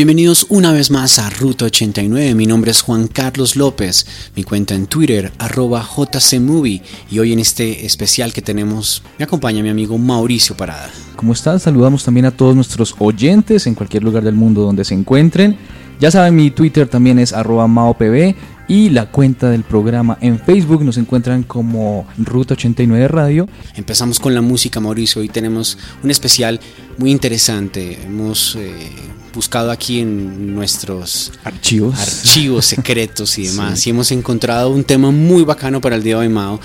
Bienvenidos una vez más a Ruta 89, mi nombre es Juan Carlos López, mi cuenta en Twitter arroba jcmovie y hoy en este especial que tenemos me acompaña mi amigo Mauricio Parada. ¿Cómo estás? Saludamos también a todos nuestros oyentes en cualquier lugar del mundo donde se encuentren. Ya saben, mi Twitter también es arroba maopb y la cuenta del programa en Facebook nos encuentran como Ruta 89 Radio. Empezamos con la música, Mauricio. Hoy tenemos un especial muy interesante. Hemos eh, buscado aquí en nuestros archivos, archivos secretos y demás. Y hemos encontrado un tema muy bacano para el Día de Mao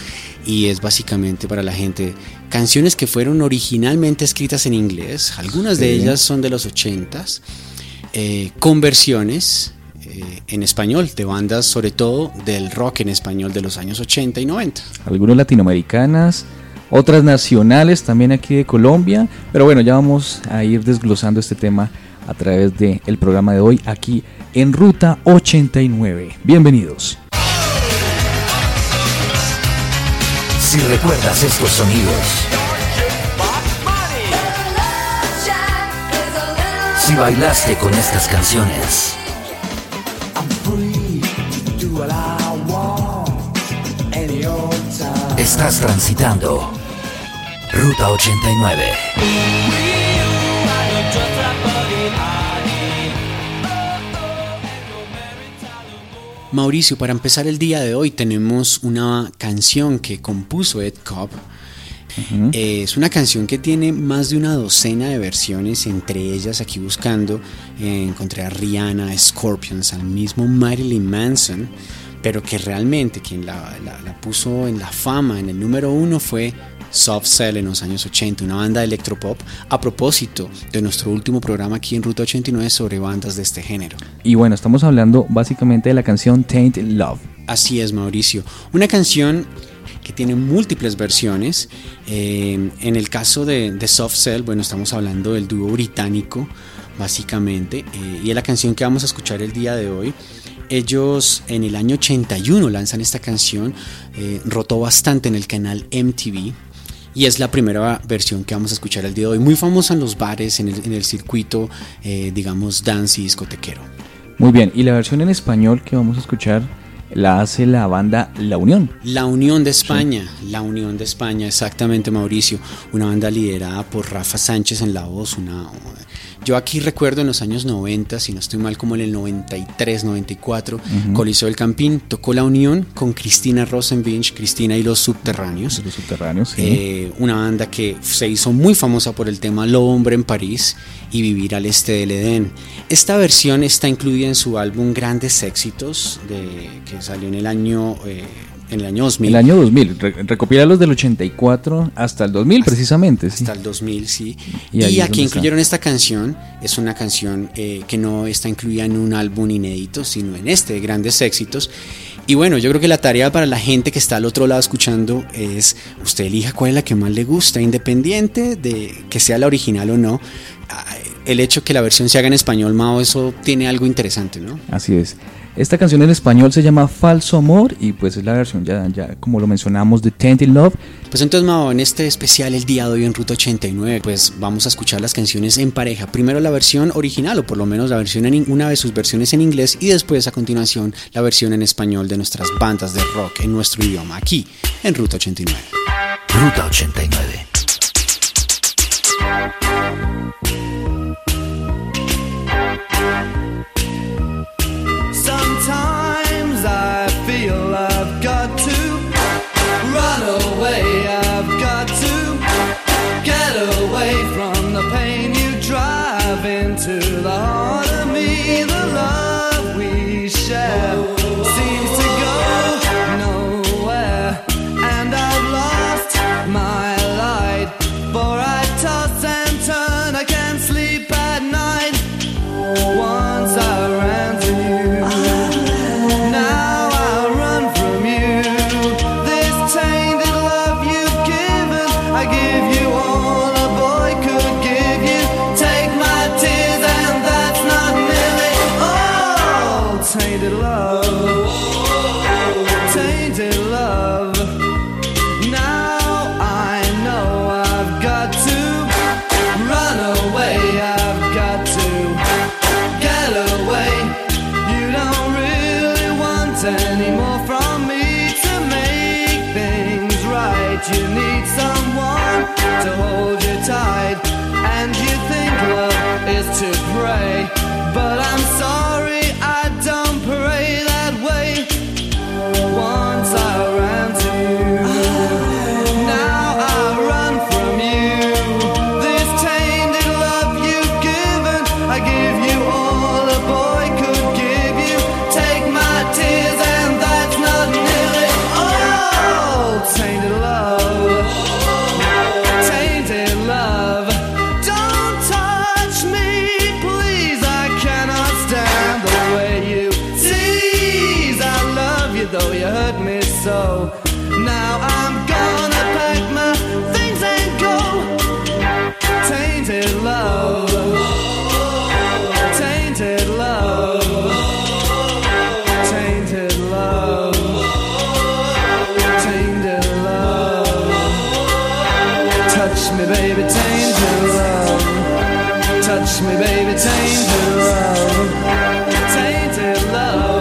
y es básicamente para la gente canciones que fueron originalmente escritas en inglés. Algunas de ellas son de los 80s, eh, con versiones eh, en español de bandas, sobre todo del rock en español de los años 80 y 90. Algunas latinoamericanas otras nacionales también aquí de Colombia. Pero bueno, ya vamos a ir desglosando este tema a través del programa de hoy aquí en Ruta 89. Bienvenidos. Si recuerdas estos sonidos, si bailaste con estas canciones, estás transitando Ruta 89. Mauricio, para empezar el día de hoy tenemos una canción que compuso Ed Cobb. Es una canción que tiene más de una docena de versiones, entre ellas aquí buscando eh, encontré a Rihanna, a Scorpions, al mismo Marilyn Manson, pero que realmente quien la, la puso en la fama, en el número uno, fue Soft Cell en los años 80, una banda de electropop, a propósito de nuestro último programa aquí en Ruta 89 sobre bandas de este género. Y bueno, estamos hablando básicamente de la canción Taint Love. Así es, Mauricio. Una canción que tiene múltiples versiones. Eh, en el caso de, Soft Cell, bueno, estamos hablando del dúo británico, básicamente, eh, y es la canción que vamos a escuchar el día de hoy. Ellos en el año 81 lanzan esta canción, eh, rotó bastante en el canal MTV, y es la primera versión que vamos a escuchar el día de hoy, muy famosa en los bares, en el, circuito, eh, digamos, dance y discotequero. Muy bien, y la versión en español que vamos a escuchar la hace la banda La Unión. La Unión de España, La Unión de España, exactamente Mauricio, una banda liderada por Rafa Sánchez en la voz, una yo aquí recuerdo en los años 90, si no estoy mal, como en el 93, 94, Coliseo del Campín tocó La Unión con Cristina Rosenbinch, Cristina y los Subterráneos. Los Subterráneos, sí. Eh, una banda que se hizo muy famosa por el tema Lo Hombre en París y Vivir al Este del Edén. Esta versión está incluida en su álbum Grandes Éxitos, de, que salió en el año... Eh, en el año 2000. El año 2000, recopila los del 84 hasta el 2000 precisamente. Hasta el 2000, sí. Y, aquí incluyeron esta canción, es una canción eh, que no está incluida en un álbum inédito, sino en este de grandes éxitos. Y bueno, yo creo que la tarea para la gente que está al otro lado escuchando es, usted elija cuál es la que más le gusta, independiente de que sea la original o no. Ah, el hecho que la versión se haga en español, Mao, eso tiene algo interesante, ¿no? Así es. Esta canción en español se llama Falso Amor y pues es la versión ya, ya como lo mencionamos de Tainted Love. Pues entonces Mao, en este especial el día de hoy en Ruta 89 pues vamos a escuchar las canciones en pareja. Primero la versión original o por lo menos la versión en una de sus versiones en inglés y después a continuación la versión en español de nuestras bandas de rock en nuestro idioma aquí en Ruta 89. Ruta 89. Touch me, baby, change your love. Touch me, baby, change your love. Change your love.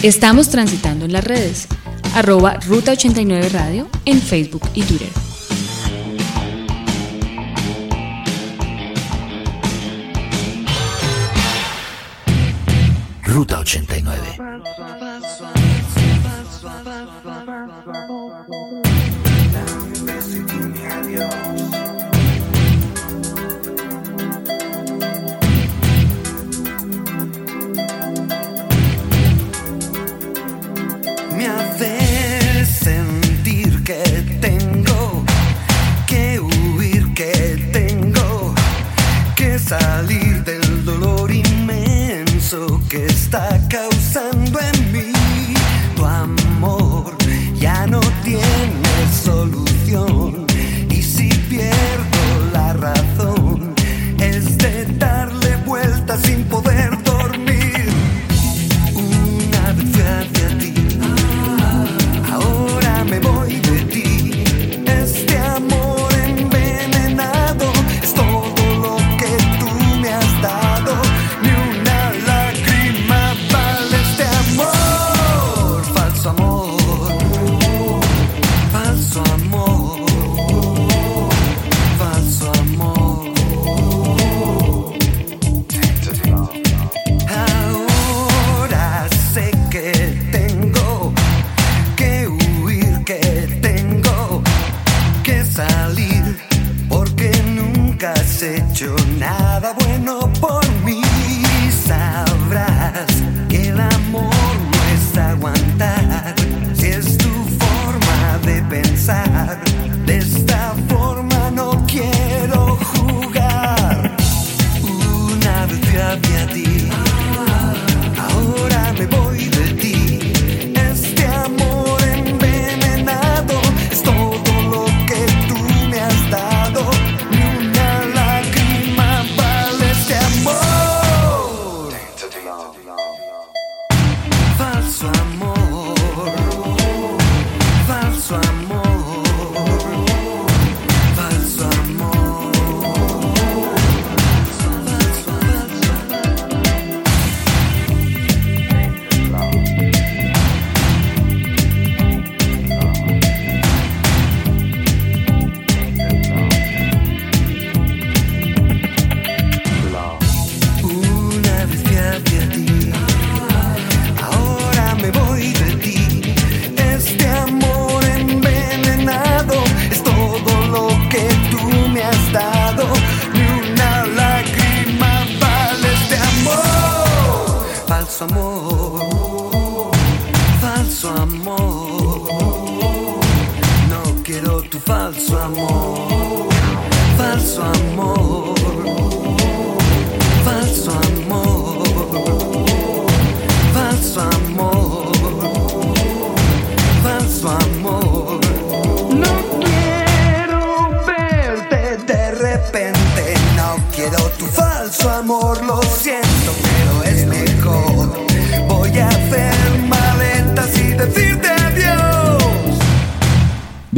Estamos transitando en las redes, arroba Ruta89 Radio en Facebook y Twitter. Ruta 89. tu falso amor, falso amor, falso amor, falso amor, falso amor. No quiero verte de repente, no quiero tu falso amor, lo siento.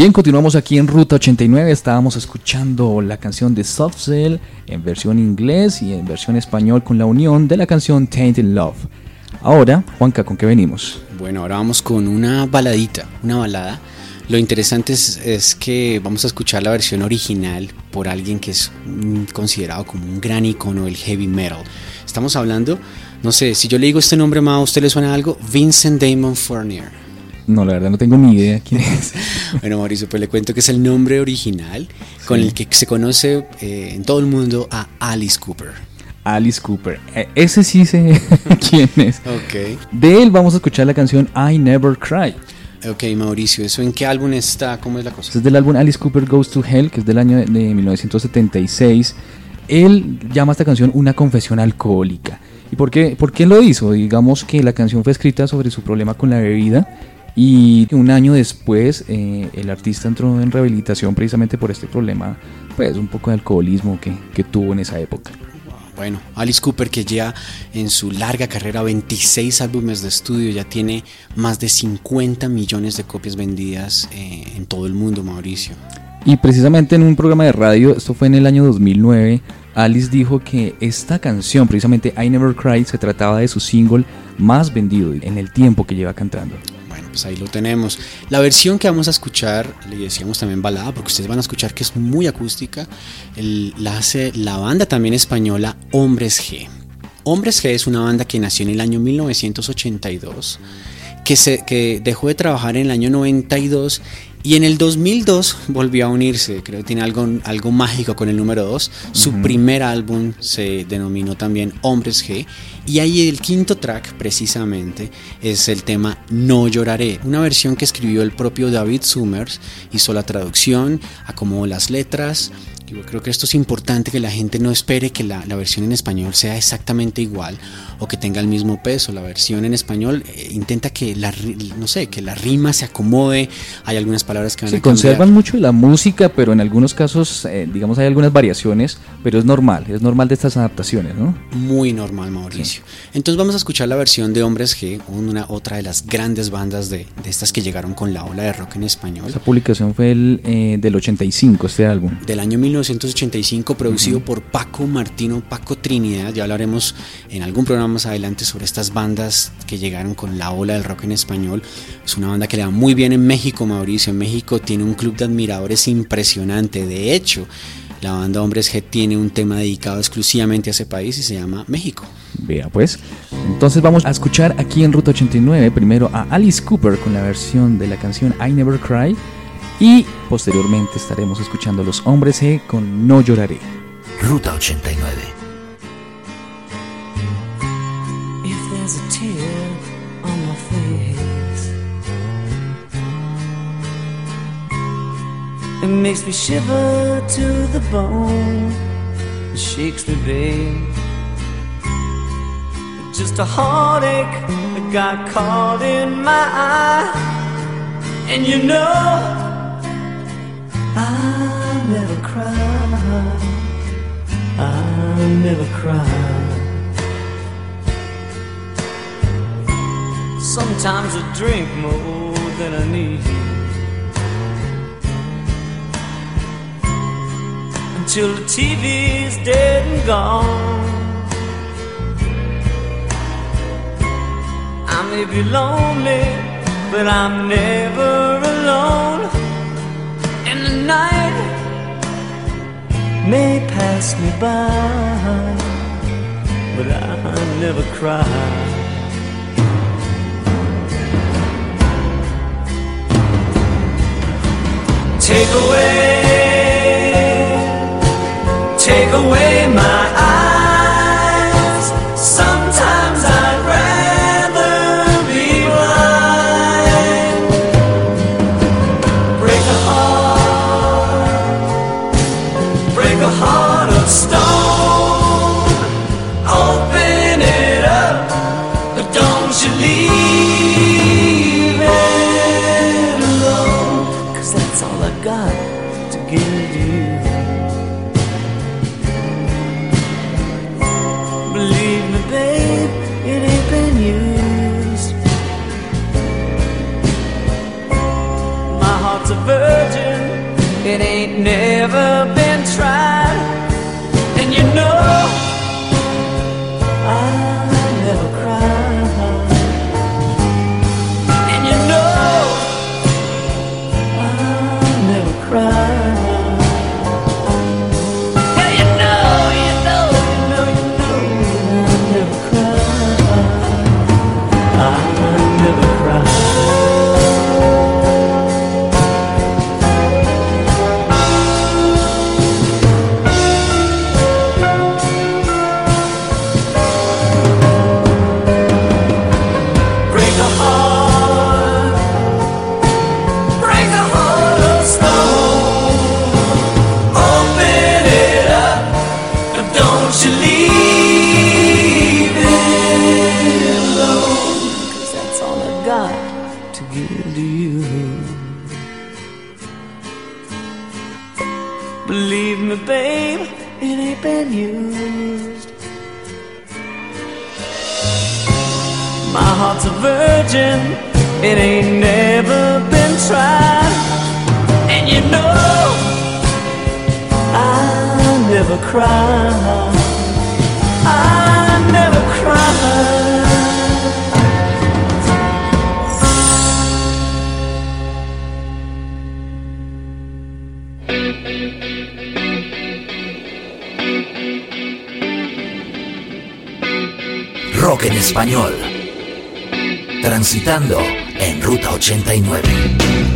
Bien, continuamos aquí en Ruta 89. Estábamos escuchando la canción de Soft Cell en versión inglés y en versión español con la unión de la canción Tainted Love. Ahora, Juanca, ¿con qué venimos? Bueno, ahora vamos con una baladita, una balada. Lo interesante es, que vamos a escuchar la versión original por alguien que es considerado como un gran icono del heavy metal. Estamos hablando, no sé, si yo le digo este nombre, más ¿a usted le suena algo? Vincent Damon Fournier. No, la verdad no tengo ni idea quién es. Bueno, Mauricio, pues le cuento que es el nombre original con el que se conoce eh, en todo el mundo a Alice Cooper. Alice Cooper. Eh, ese sí sé quién es. Ok. De él vamos a escuchar la canción I Never Cry. Ok, Mauricio, ¿eso en qué álbum está? ¿Cómo es la cosa? Es del álbum Alice Cooper Goes to Hell, que es del año de, de 1976. Él llama a esta canción una confesión alcohólica. ¿Y por qué, por qué lo hizo? Digamos que la canción fue escrita sobre su problema con la bebida y un año después eh, el artista entró en rehabilitación precisamente por este problema, pues un poco de alcoholismo que, que tuvo en esa época. Bueno, Alice Cooper que ya en su larga carrera, 26 álbumes de estudio, ya tiene más de 50 millones de copias vendidas eh, en todo el mundo, Mauricio. Y precisamente en un programa de radio, esto fue en el año 2009, Alice dijo que esta canción, precisamente I Never Cried, se trataba de su single más vendido en el tiempo que lleva cantando. Pues ahí lo tenemos. La versión que vamos a escuchar, le decíamos también balada, porque ustedes van a escuchar que es muy acústica, la hace la banda también española Hombres G. Hombres G es una banda que nació en el año 1982, que, se, que dejó de trabajar en el año 92 y en el 2002 volvió a unirse. Creo que tiene algo, algo mágico con el número 2. Su primer álbum se denominó también Hombres G. Y ahí el quinto track, precisamente, es el tema No lloraré. Una versión que escribió el propio David Summers. Hizo la traducción, acomodó las letras. Yo creo que esto es importante que la gente no espere que la, la versión en español sea exactamente igual o que tenga el mismo peso. La versión en español eh, intenta que la, no sé, que la rima se acomode. Hay algunas palabras que van Se a cambiar. conservan mucho la música, pero en algunos casos, eh, digamos, hay algunas variaciones, pero es normal, es normal de estas adaptaciones, ¿no? Muy normal, Mauricio. Entonces vamos a escuchar la versión de Hombres G, una otra de las grandes bandas de, de estas que llegaron con la ola de rock en español. Esa publicación fue el, eh, del 85, este álbum. del año 1985, producido por Paco Martino, Paco Trinidad. Ya hablaremos en algún programa más adelante sobre estas bandas que llegaron con la ola del rock en español. Es una banda que le va muy bien en México, Mauricio. En México tiene un club de admiradores impresionante. De hecho, la banda Hombres G tiene un tema dedicado exclusivamente a ese país y se llama México. Vea pues. Entonces vamos a escuchar aquí en Ruta 89 primero a Alice Cooper con la versión de la canción I Never Cry y posteriormente estaremos escuchando a los hombres G con No lloraré. Ruta 89. If there's a tear on my face, it makes me shiver to the bone, it shakes me, babe. Just a heartache that got caught in my eye, and you know I never cry. I never cry. Sometimes I drink more than I need. Until the TV's dead and gone. I may be lonely, but I'm never alone. Night may pass me by, but I never cry. Take away, Transitando en Ruta 89.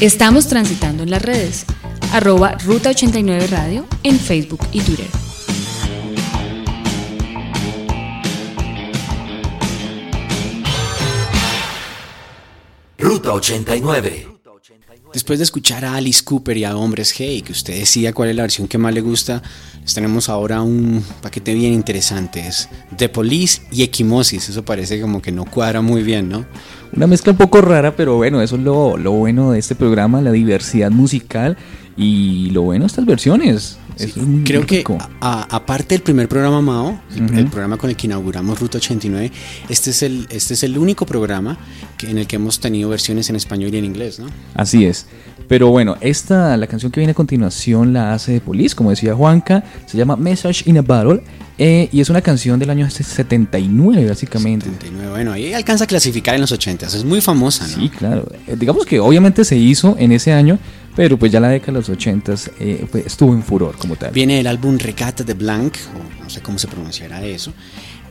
Estamos transitando en las redes. Arroba Ruta 89 Radio en Facebook y Twitter. Ruta 89. Después de escuchar a Alice Cooper y a Hombres Hey, que usted decía cuál es la versión que más le gusta, les tenemos ahora un paquete bien interesante. Es The Police y Equimosis. Eso parece como que no cuadra muy bien, ¿no? Una mezcla un poco rara, pero bueno, eso es lo, lo bueno de este programa, la diversidad musical y lo bueno de estas versiones. Es muy Creo que aparte del primer programa Mao, el, el programa con el que inauguramos Ruta 89, este es el, este es el único programa que, en el que hemos tenido versiones en español y en inglés, ¿no? Así es. Pero bueno, esta, la canción que viene a continuación la hace de Police, como decía Juanca, se llama Message in a Battle eh, y es una canción del año 79, básicamente. 79, bueno, ahí alcanza a clasificar en los 80, es muy famosa, ¿no? Sí, claro. Eh, digamos que obviamente se hizo en ese año, pero pues ya la década de los 80 eh, pues, estuvo en furor como tal. Viene del álbum Regata de Blanc, o no sé cómo se pronunciará eso.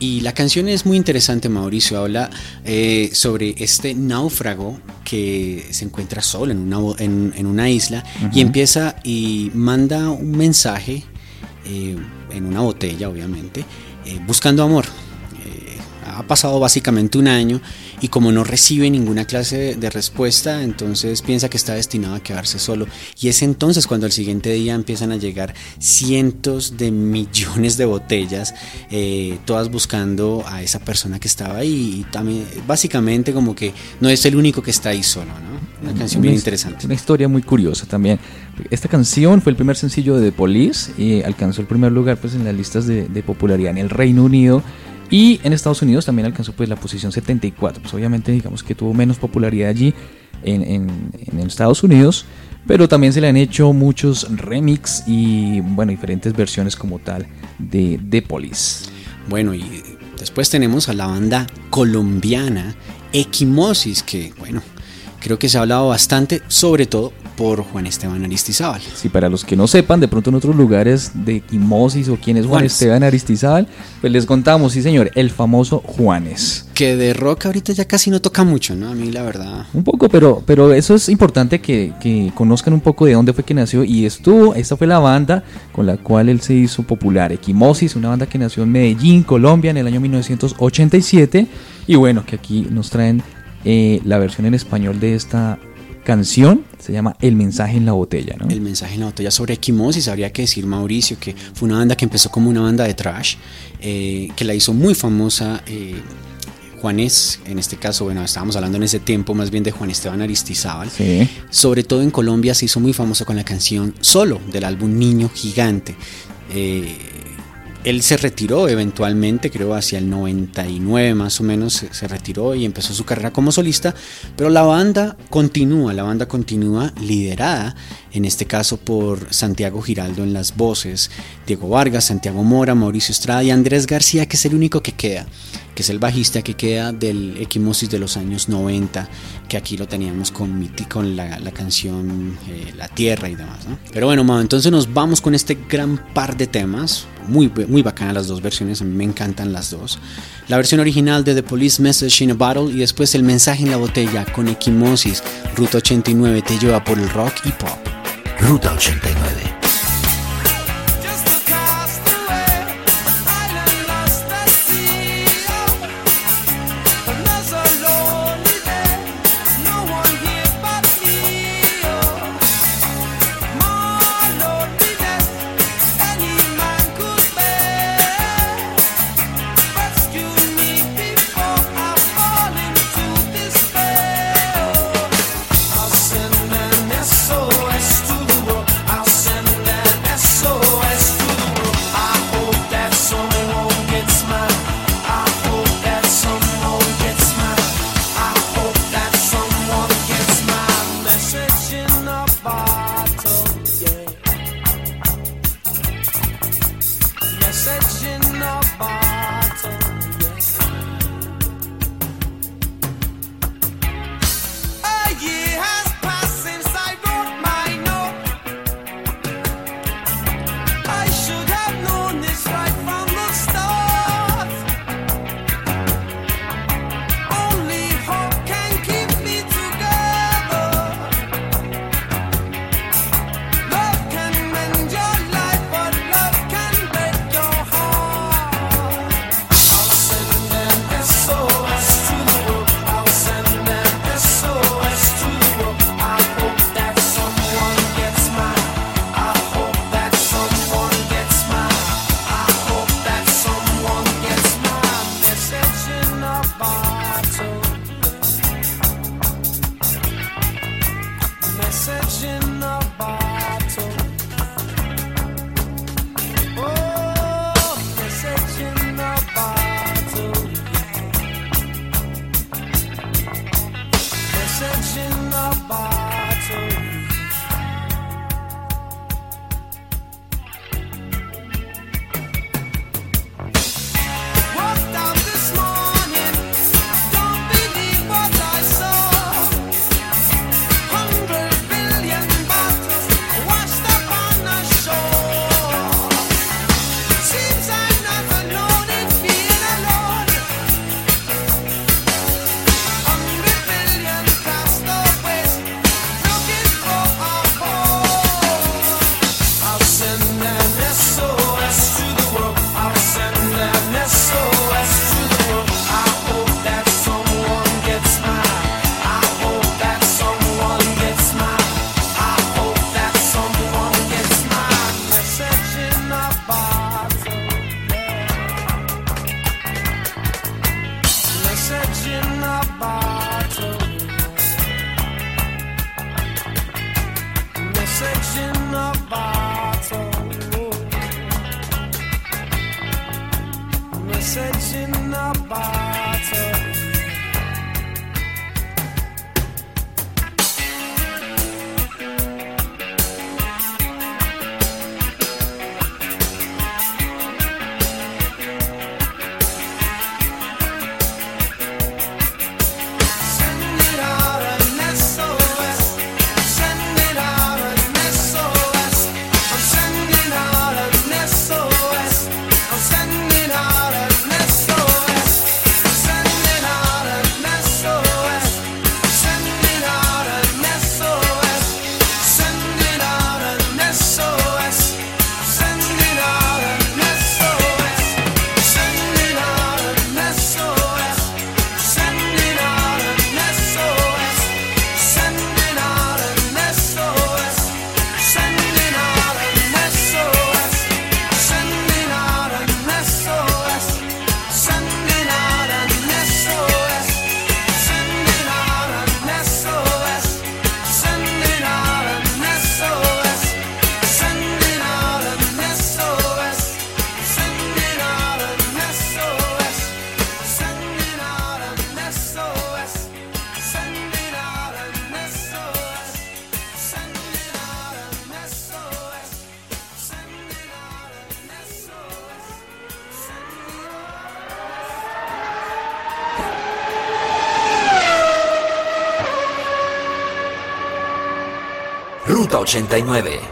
Y la canción es muy interesante, Mauricio. Habla eh, sobre este náufrago que se encuentra solo en una, en, en una isla y empieza y manda un mensaje eh, en una botella, obviamente, eh, buscando amor. Eh, ha pasado básicamente un año y como no recibe ninguna clase de, de respuesta, entonces piensa que está destinado a quedarse solo. Y es entonces cuando al siguiente día empiezan a llegar cientos de millones de botellas, eh, todas buscando a esa persona que estaba ahí. Y también, básicamente como que no es el único que está ahí solo, ¿no? Una canción bien his- interesante. Una historia muy curiosa también. Esta canción fue el primer sencillo de The Police y alcanzó el primer lugar pues en las listas de, de popularidad en el Reino Unido y en Estados Unidos también alcanzó pues la posición 74. Pues obviamente digamos que tuvo menos popularidad allí en, en- Estados Unidos, pero también se le han hecho muchos remix y bueno diferentes versiones como tal de The Police. Bueno, y después tenemos a la banda colombiana Equimosis, que bueno, creo que se ha hablado bastante, sobre todo por Juan Esteban Aristizábal. Si para los que no sepan, de pronto en otros lugares de Equimosis o quién es Juan Juanes. Esteban Aristizábal, pues les contamos, sí señor, el famoso Juanes. Que de rock ahorita ya casi no toca mucho, ¿no? A mí la verdad. Un poco, pero, pero eso es importante que, que conozcan un poco de dónde fue que nació y estuvo, esta fue la banda con la cual él se hizo popular, Equimosis, una banda que nació en Medellín, Colombia, en el año 1987 y bueno, que aquí nos traen eh, la versión en español de esta canción, se llama El mensaje en la botella, ¿no? El mensaje en la botella sobre Equimosis, habría que decir Mauricio, que fue una banda que empezó como una banda de trash, eh, que la hizo muy famosa. eh, Juanes, en este caso, bueno, estábamos hablando en ese tiempo más bien de Juan Esteban Aristizábal. Sí. Sobre todo en Colombia se hizo muy famoso con la canción Solo del álbum Niño Gigante. Eh, él se retiró eventualmente, creo hacia el 99 más o menos, se, retiró y empezó su carrera como solista, pero la banda continúa, la banda continúa liderada, en este caso por Santiago Giraldo en las voces, Diego Vargas, Santiago Mora, Mauricio Estrada y Andrés García, que es el único que queda, que es el bajista que queda del Equimosis de los años 90, que aquí lo teníamos con, con la, la canción eh, La Tierra y demás. Pero bueno, Mau, entonces nos vamos con este gran par de temas, muy, muy bacana las dos versiones, a mí me encantan las dos. La versión original de The Police Message in a Bottle y después el mensaje en la botella con Equimosis, Ruta 89 te lleva por el rock y pop. Ruta 89. 89.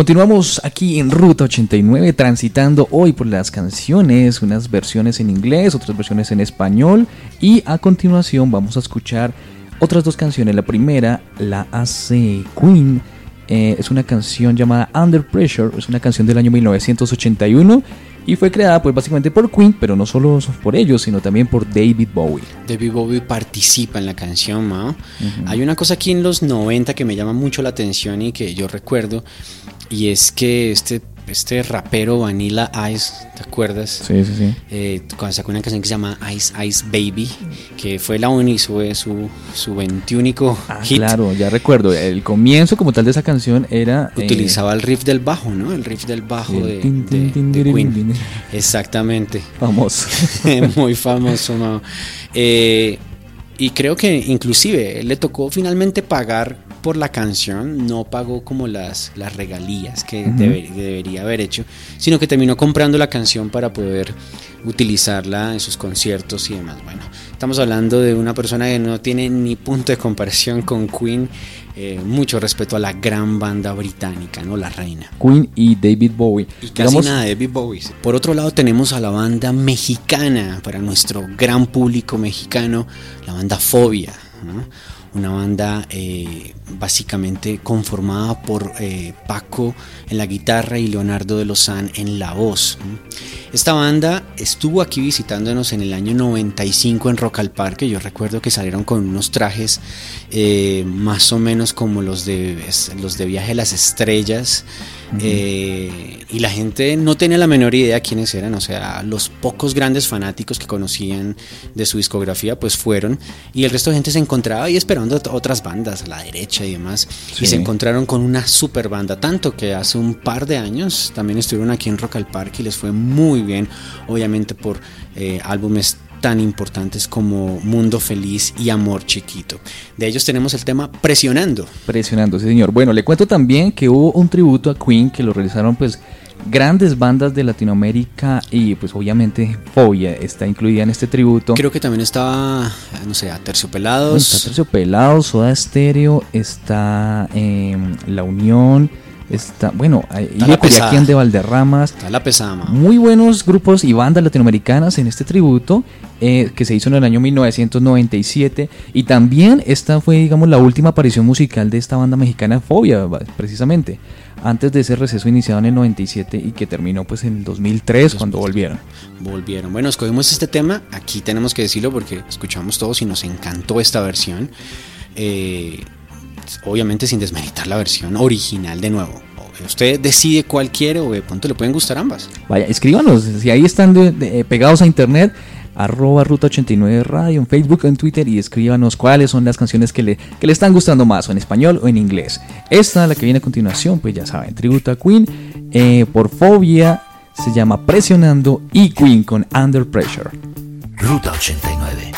Continuamos aquí en Ruta 89 transitando hoy por las canciones, unas versiones en inglés, otras versiones en español y a continuación vamos a escuchar otras dos canciones. La primera la hace Queen, eh, es una canción llamada Under Pressure, es una canción del año 1981 y fue creada pues básicamente por Queen, pero no solo por ellos, sino también por David Bowie. David Bowie participa en la canción, Mao. Hay una cosa aquí en los 90 que me llama mucho la atención y que yo recuerdo, y es que este, este rapero Vanilla Ice, ¿te acuerdas? Sí, sí, sí. Eh, cuando sacó una canción que se llama Ice Ice Baby, que fue la única, su, su, su 21 Ah, hit. claro, ya recuerdo. El comienzo como tal de esa canción era... eh, Utilizaba el riff del bajo, ¿no? El riff del bajo de, tin, tin, de- tin, de Queen. din. Exactamente. famoso. Muy famoso. Eh, y creo que inclusive le tocó finalmente pagar por la canción, no pagó como las, las regalías que, debe- que debería haber hecho, sino que terminó comprando la canción para poder utilizarla en sus conciertos y demás. Bueno, estamos hablando de una persona que no tiene ni punto de comparación con Queen, eh, mucho respeto a la gran banda británica, ¿no? La reina. Queen y David Bowie. Y casi Digamos, nada David Bowie. Por otro lado tenemos a la banda mexicana, para nuestro gran público mexicano, la banda Fobia. ¿no? Una banda eh, básicamente conformada por eh, Paco en la guitarra y Leonardo de Lozán en la voz. Esta banda estuvo aquí visitándonos en el año 95 en Rock al Parque. Yo recuerdo que salieron con unos trajes eh, más o menos como los de, los de Viaje a las Estrellas. Eh, y la gente no tenía la menor idea quiénes eran, o sea, los pocos grandes fanáticos que conocían de su discografía pues fueron y el resto de gente se encontraba ahí esperando otras bandas a la derecha y demás Sí. y se encontraron con una super banda, tanto que hace un par de años también estuvieron aquí en Rock al Parque y les fue muy bien, obviamente por eh, álbumes tan importantes como Mundo Feliz y Amor Chiquito. De ellos tenemos el tema Presionando. Presionando, sí señor. Bueno, le cuento también que hubo un tributo a Queen que lo realizaron pues grandes bandas de Latinoamérica y pues obviamente Fobia está incluida en este tributo. Creo que también estaba, no sé, Bueno, Está Terciopelados. Terciopelado, Soda Stereo, está em, La Unión, está, bueno. Curiaquian de Valderramas, Está la pesada, Mao. muy buenos grupos y bandas latinoamericanas en este tributo eh, que se hizo en el año 1997 y también esta fue digamos la última aparición musical de esta banda mexicana Fobia precisamente antes de ese receso iniciado en el 97 y que terminó pues en el 2003 cuando volvieron Volvieron. Bueno, escogimos este tema. Aquí tenemos que decirlo porque escuchamos todos y nos encantó esta versión. Eh, obviamente sin desmeritar la versión original de nuevo. Usted decide cuál quiere o de pronto le pueden gustar ambas. vaya escríbanos si ahí están de- de- eh, pegados a internet arroba ruta 89 radio en Facebook en Twitter y escríbanos cuáles son las canciones que le, que le están gustando más o en español o en inglés esta la que viene a continuación pues ya saben tributo a Queen eh, por Fobia se llama Presionando y Queen con Under Pressure Ruta 89.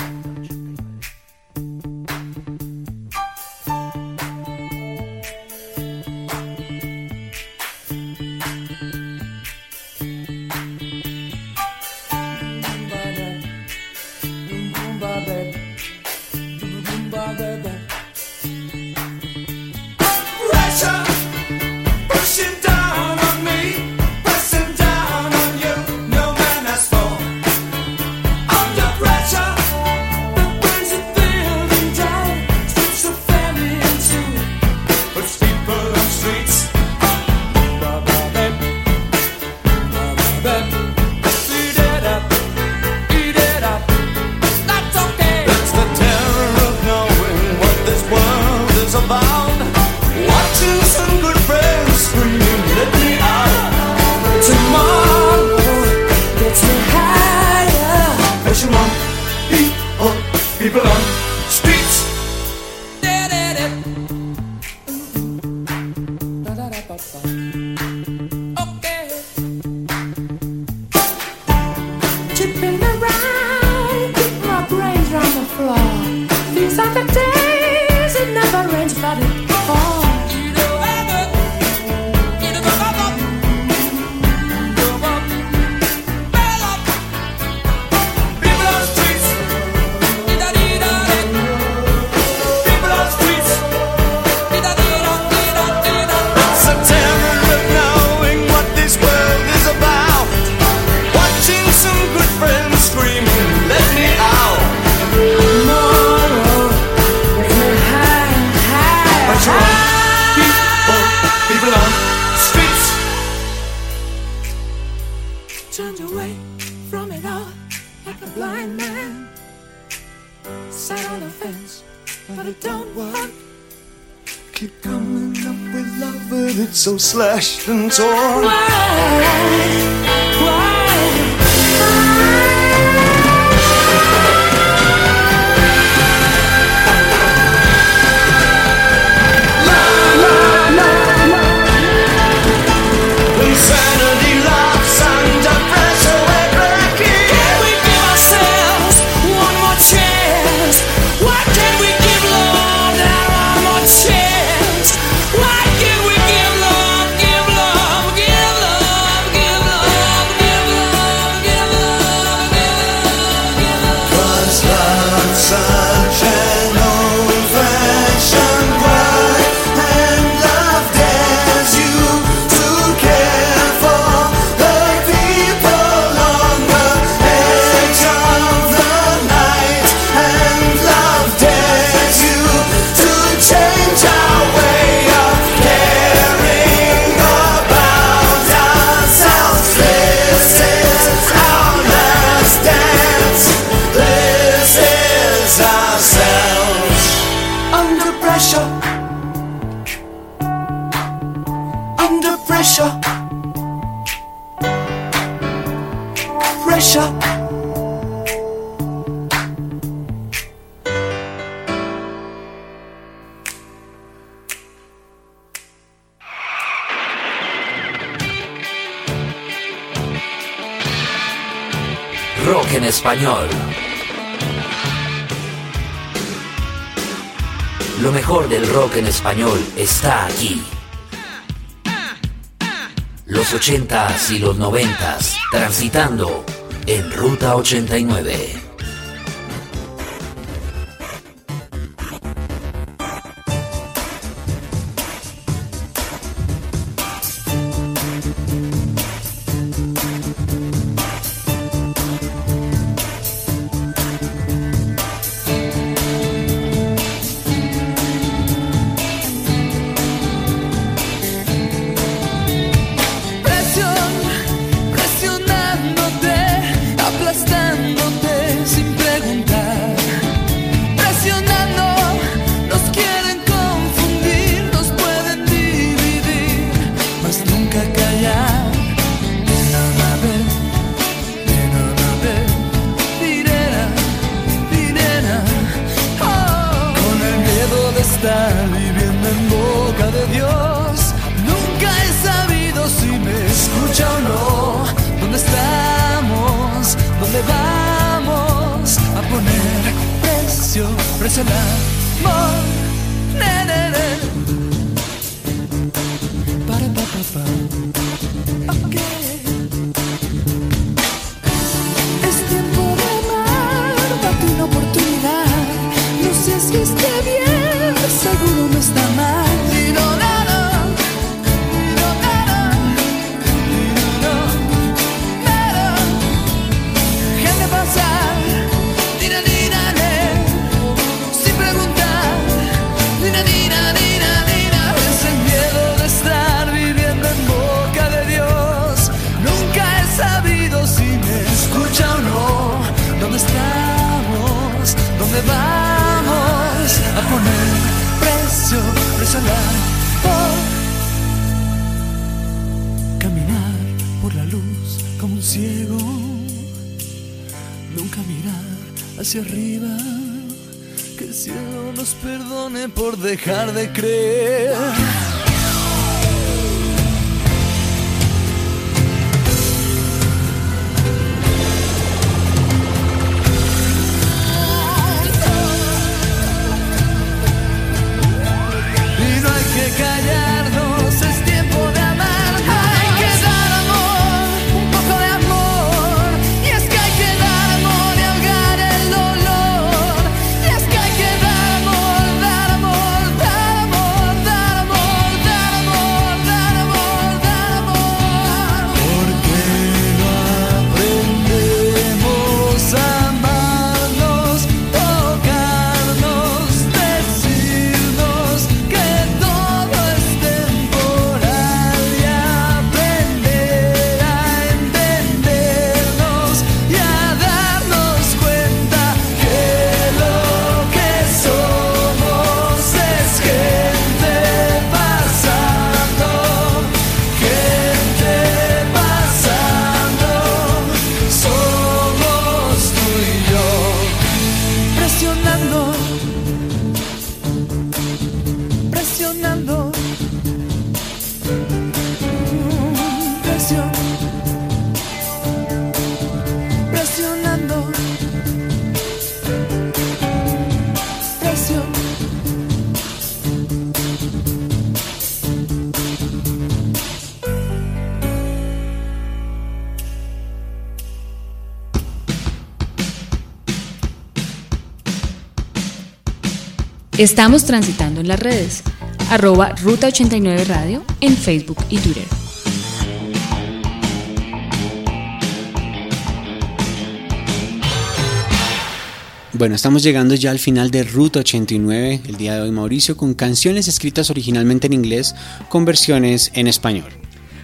slashed and torn. español está aquí. Los 80 y los 90 transitando en Ruta 89. mesela mor ne ne ne. Pa pa pa por caminar por la luz como un ciego, nunca mirar hacia arriba. Que el cielo nos perdone por dejar de creer. Estamos transitando en las redes. Arroba Ruta 89 Radio en Facebook y Twitter. Bueno, estamos llegando ya al final de Ruta 89, el día de hoy Mauricio, con canciones escritas originalmente en inglés con versiones en español.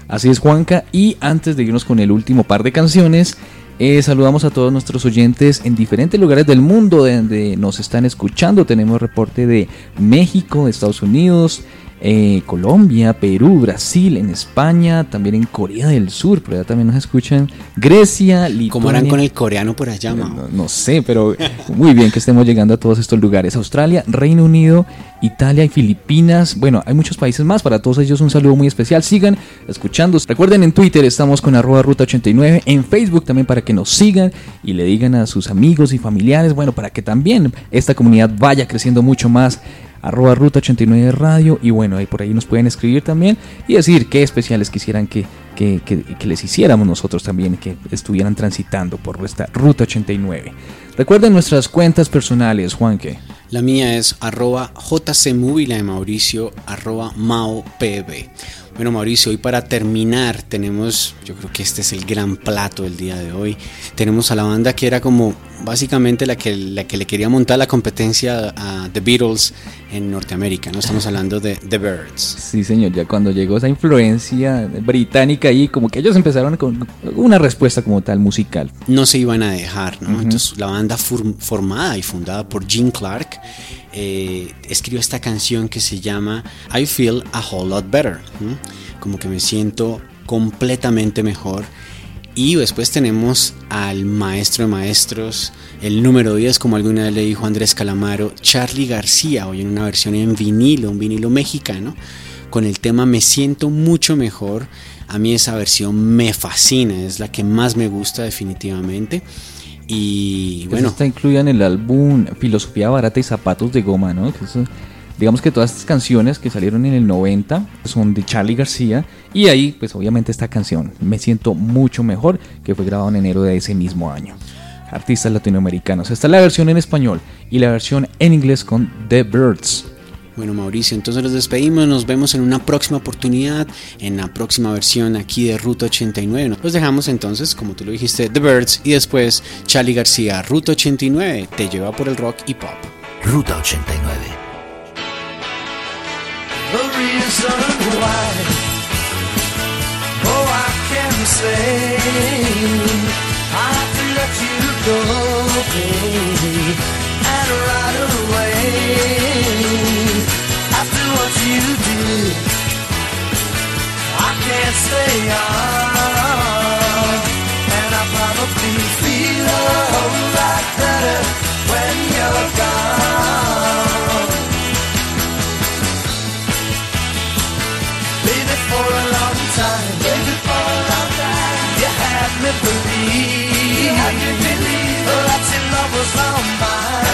Así es, Juanca. Y antes de irnos con el último par de canciones, eh, saludamos a todos nuestros oyentes en diferentes lugares del mundo donde nos están escuchando. Tenemos reporte de México, Estados Unidos, eh, Colombia, Perú, Brasil, en España, también en Corea del Sur, por allá también nos escuchan. Grecia, Lituania. ¿Cómo harán con el coreano por allá, Mao? No, no sé, pero muy bien que estemos llegando a todos estos lugares. Australia, Reino Unido, Italia y Filipinas. Bueno, hay muchos países más. Para todos ellos un saludo muy especial. Sigan escuchando. Recuerden en Twitter estamos con arroba ruta 89. En Facebook también para que nos sigan y le digan a sus amigos y familiares. Bueno, para que también esta comunidad vaya creciendo mucho más arroba ruta 89 radio y bueno ahí por ahí nos pueden escribir también y decir qué especiales quisieran que, que, que- les hiciéramos nosotros también que estuvieran transitando por nuestra ruta 89 recuerden nuestras cuentas personales Juanque La mía es arroba jcmu y la de Mauricio arroba maopb. Bueno Mauricio, hoy para terminar tenemos, yo creo que este es el gran plato del día de hoy. Tenemos a la banda que era como básicamente la que, la que le quería montar la competencia a The Beatles en Norteamérica. No estamos hablando de The Birds. Sí, señor, ya cuando llegó esa influencia británica ahí, como que ellos empezaron con una respuesta como tal musical. no se iban a dejar, ¿no? Entonces la banda formada y fundada por Gene Clark eh, escribió esta canción que se llama I Feel a Whole Lot Better, como que me siento completamente mejor. Y después tenemos al maestro de maestros, el número 10, como alguna vez le dijo Andrés Calamaro, Charlie García, hoy en una versión en vinilo, un vinilo mexicano, con el tema Me siento mucho mejor. A mí esa versión me fascina, es la que más me gusta definitivamente. Y Bueno, bueno, está incluida en el álbum Filosofía Barata y Zapatos de Goma, ¿no? Que eso- digamos que todas estas canciones que salieron en el 90 son de Charlie García y ahí pues obviamente esta canción Me siento mucho mejor que fue grabado en enero de ese mismo año. Artistas latinoamericanos. Esta es la versión en español y la versión en inglés con The Birds. Bueno Mauricio, entonces nos despedimos, nos vemos en una próxima oportunidad, en la próxima versión aquí de Ruta 89. Los dejamos entonces, como tú lo dijiste, The Birds y después Charlie García, Ruta 89, te lleva por el rock y pop. Ruta 89. the reason why. Oh, I can you did, I can't stay on, and I probably feel a whole lot better when you're gone. Baby, for a long time. Baby, for a long time. You had me believe. You had me believe. That your love was all mine.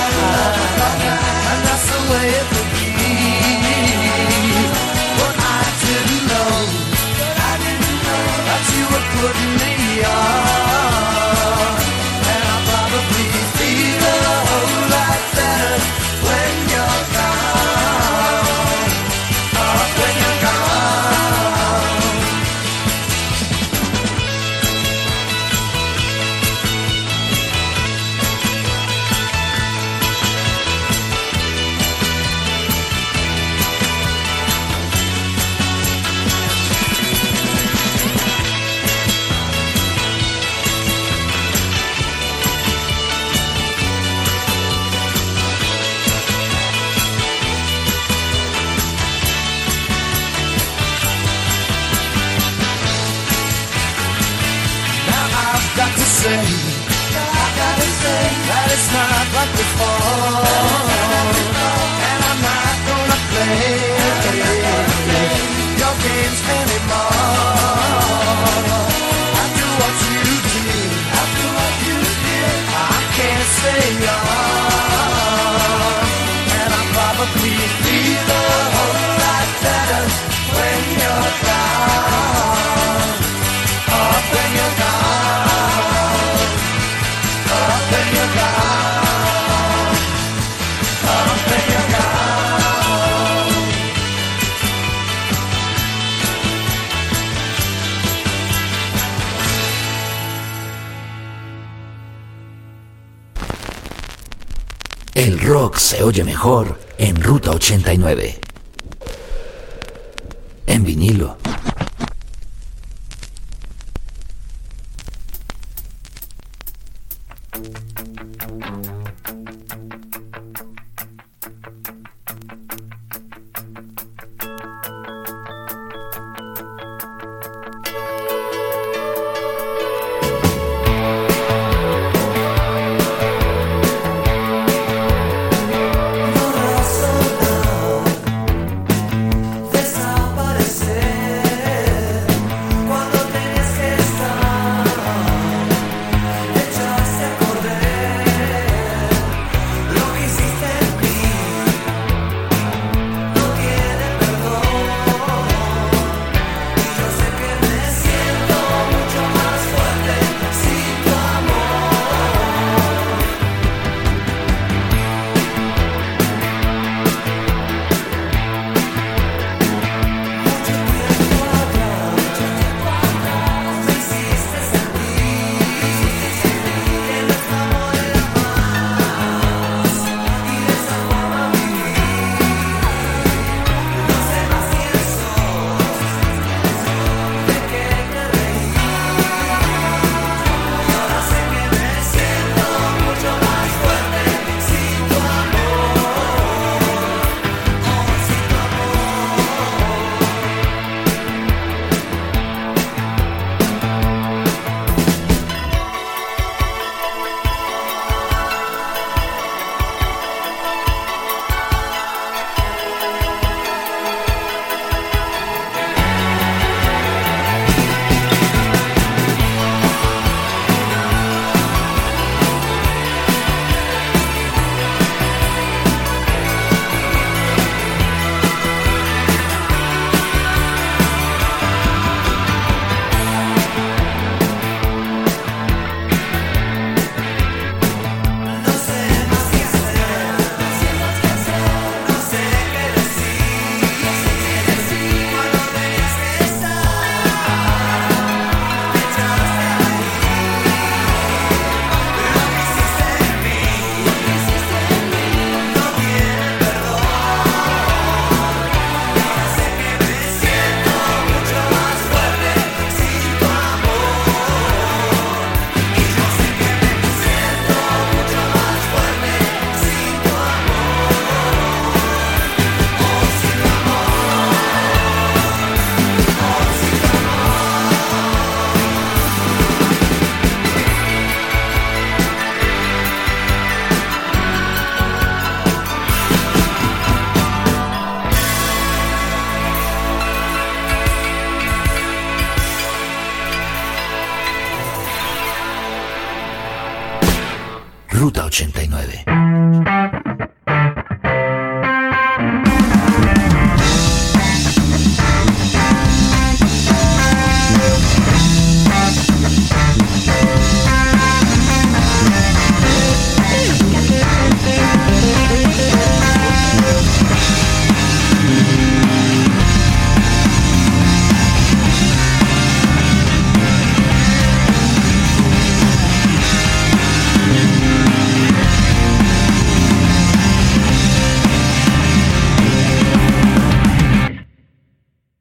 And that's the way it would